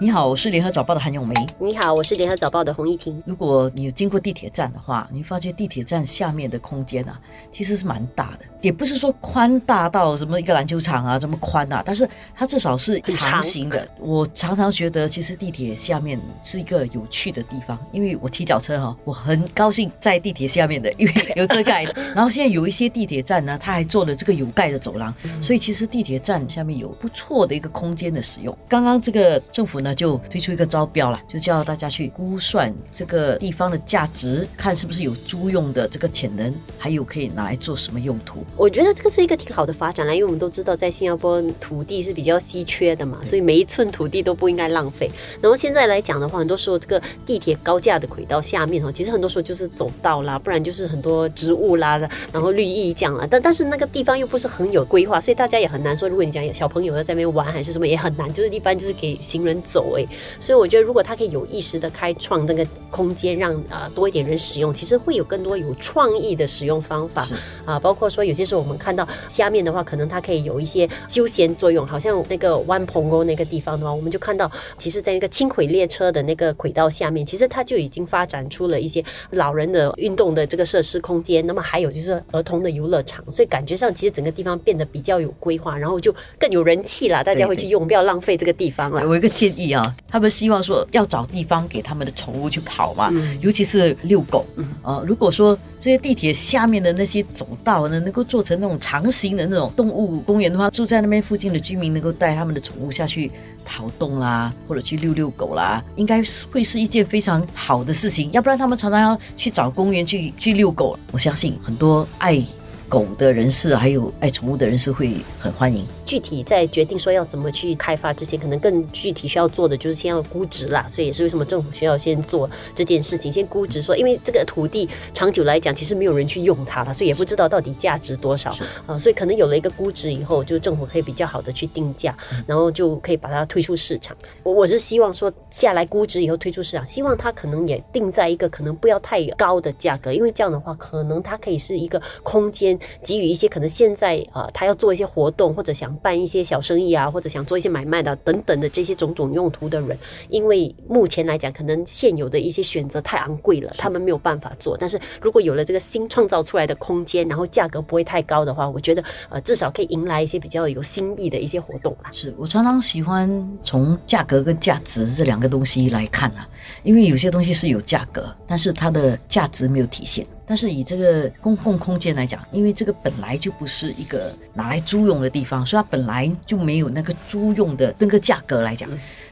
你好，我是联合早报的韩永梅。你好，我是联合早报的洪一婷。如果你有经过地铁站的话，你会发现地铁站下面的空间啊，其实是蛮大的，也不是说宽大到什么一个篮球场啊这么宽啊，但是它至少是长形的。我常常觉得，其实地铁下面是一个有趣的地方，因为我骑脚车哈，我很高兴在地铁下面的，因为有遮盖。然后现在有一些地铁站呢，它还做了这个有盖的走廊，所以其实地铁站下面有不错的一个空间的使用。刚刚这个政府呢。那就推出一个招标了，就叫大家去估算这个地方的价值，看是不是有租用的这个潜能，还有可以拿来做什么用途。我觉得这个是一个挺好的发展啦，因为我们都知道在新加坡土地是比较稀缺的嘛，所以每一寸土地都不应该浪费。然后现在来讲的话，很多时候这个地铁高架的轨道下面哈，其实很多时候就是走道啦，不然就是很多植物啦，然后绿意这样啦。但但是那个地方又不是很有规划，所以大家也很难说，如果你讲小朋友要在那边玩还是什么，也很难。就是一般就是给行人走。走诶，所以我觉得如果他可以有意识的开创那个空间，让啊多一点人使用，其实会有更多有创意的使用方法啊。包括说有些时候我们看到下面的话，可能它可以有一些休闲作用，好像那个湾棚沟那个地方的话，我们就看到，其实在那个轻轨列车的那个轨道下面，其实它就已经发展出了一些老人的运动的这个设施空间。那么还有就是儿童的游乐场，所以感觉上其实整个地方变得比较有规划，然后就更有人气了，大家会去用，不要浪费这个地方了。我一个建议。啊，他们希望说要找地方给他们的宠物去跑嘛，尤其是遛狗。啊，如果说这些地铁下面的那些走道呢，能够做成那种长形的那种动物公园的话，住在那边附近的居民能够带他们的宠物下去跑动啦，或者去遛遛狗啦，应该会是一件非常好的事情。要不然他们常常要去找公园去去遛狗，我相信很多爱。狗的人士，还有爱宠物的人士会很欢迎。具体在决定说要怎么去开发之前，可能更具体需要做的就是先要估值啦。所以也是为什么政府需要先做这件事情，先估值。说因为这个土地长久来讲，其实没有人去用它了，所以也不知道到底价值多少啊。所以可能有了一个估值以后，就政府可以比较好的去定价，然后就可以把它推出市场。我我是希望说下来估值以后推出市场，希望它可能也定在一个可能不要太高的价格，因为这样的话，可能它可以是一个空间。给予一些可能现在啊，他要做一些活动，或者想办一些小生意啊，或者想做一些买卖的等等的这些种种用途的人，因为目前来讲，可能现有的一些选择太昂贵了，他们没有办法做。但是如果有了这个新创造出来的空间，然后价格不会太高的话，我觉得呃，至少可以迎来一些比较有新意的一些活动啦。是我常常喜欢从价格跟价值这两个东西来看啊，因为有些东西是有价格，但是它的价值没有体现。但是以这个公共空间来讲，因为这个本来就不是一个拿来租用的地方，所以它本来就没有那个租用的那个价格来讲。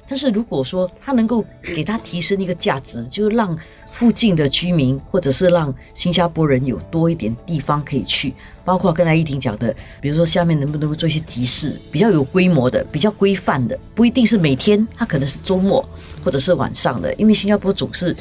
但是如果说它能够给它提升一个价值，就让附近的居民或者是让新加坡人有多一点地方可以去，包括刚才一婷讲的，比如说下面能不能够做一些集市，比较有规模的、比较规范的，不一定是每天，它可能是周末或者是晚上的，因为新加坡总是。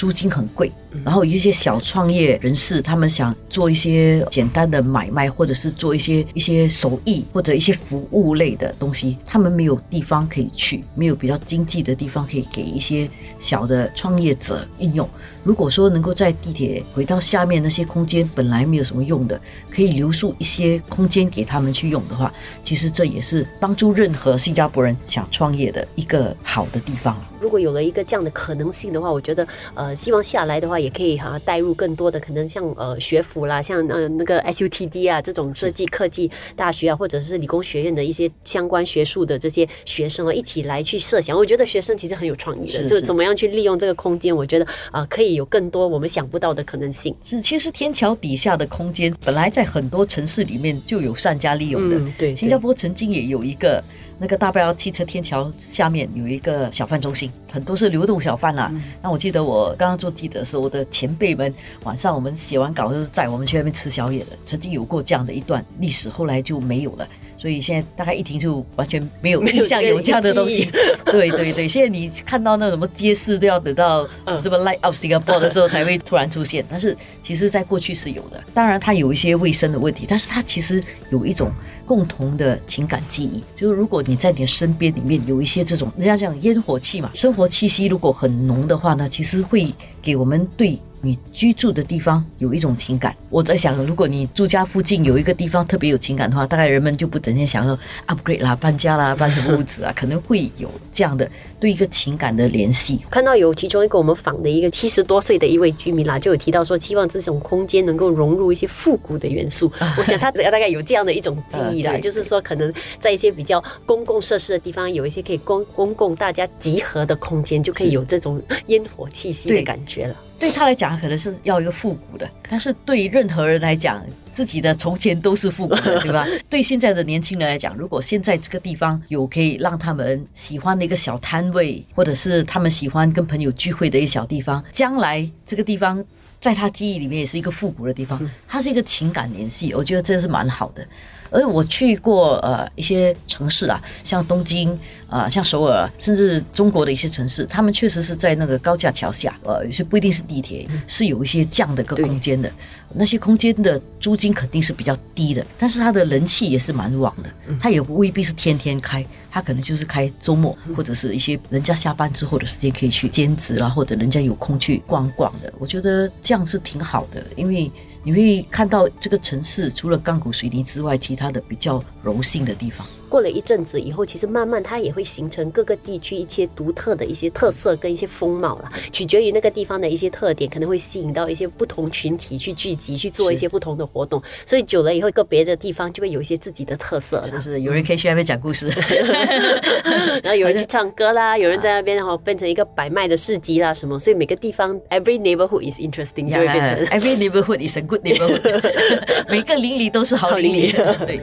租金很贵，然后一些小创业人士，他们想做一些简单的买卖，或者是做一些一些手艺或者一些服务类的东西，他们没有地方可以去，没有比较经济的地方可以给一些小的创业者运用。如果说能够在地铁回到下面那些空间本来没有什么用的，可以留宿一些空间给他们去用的话，其实这也是帮助任何新加坡人想创业的一个好的地方。如果有了一个这样的可能性的话，我觉得呃，希望下来的话也可以哈带入更多的可能，像呃学府啦，像呃那个 SUTD 啊这种设计科技大学啊，或者是理工学院的一些相关学术的这些学生啊，一起来去设想。我觉得学生其实很有创意的，就怎么样去利用这个空间，我觉得啊可以。有更多我们想不到的可能性。是，其实天桥底下的空间本来在很多城市里面就有善加利用的。对，新加坡曾经也有一个那个大标汽车天桥下面有一个小贩中心，很多是流动小贩啦。那我记得我刚刚做记者的时候，我的前辈们晚上我们写完稿就是在我们去那边吃宵夜的。曾经有过这样的一段历史，后来就没有了。所以现在大概一停就完全没有印象有这样的东西。对对对，现在你看到那什么街市都要等到什么 Light Up Singapore 的时候才会突然出现，但是其实在过去是有的。当然它有一些卫生的问题，但是它其实有一种共同的情感记忆，就是如果你在你的身边里面有一些这种人家讲烟火气嘛，生活气息如果很浓的话呢，其实会给我们对。你居住的地方有一种情感。我在想，如果你住家附近有一个地方特别有情感的话，大概人们就不整天想要 upgrade 啦、搬家啦、搬什么屋子啊，可能会有这样的对一个情感的联系。看到有其中一个我们访的一个七十多岁的一位居民啦，就有提到说，希望这种空间能够融入一些复古的元素。我想他只要大概有这样的一种记忆啦，呃就是说可能在一些比较公共设施的地方，有一些可以公公共大家集合的空间，就可以有这种烟火气息的感觉了。对他来讲，可能是要一个复古的，但是对任何人来讲，自己的从前都是复古的，对吧？对现在的年轻人来讲，如果现在这个地方有可以让他们喜欢的一个小摊位，或者是他们喜欢跟朋友聚会的一个小地方，将来这个地方在他记忆里面也是一个复古的地方，它是一个情感联系，我觉得这是蛮好的。而我去过呃一些城市啊，像东京啊、像首尔，甚至中国的一些城市，他们确实是在那个高架桥下，呃，有些不一定是地铁，是有一些这样的一个空间的。那些空间的租金肯定是比较低的，但是它的人气也是蛮旺的。它也未必是天天开，它可能就是开周末或者是一些人家下班之后的时间可以去兼职啦，或者人家有空去逛逛的。我觉得这样是挺好的，因为你会看到这个城市除了钢骨水泥之外，其他的比较柔性的地方。过了一阵子以后，其实慢慢它也会形成各个地区一些独特的一些特色跟一些风貌了，取决于那个地方的一些特点，可能会吸引到一些不同群体去聚集去做一些不同的活动，所以久了以后，个别的地方就会有一些自己的特色了。就是有人可以去那边讲故事，然后有人去唱歌啦，有人在那边然后变成一个摆卖的市集啦什么，所以每个地方 every neighborhood is interesting 就会变成 every neighborhood is a good neighborhood，每个邻里都是好邻里。对。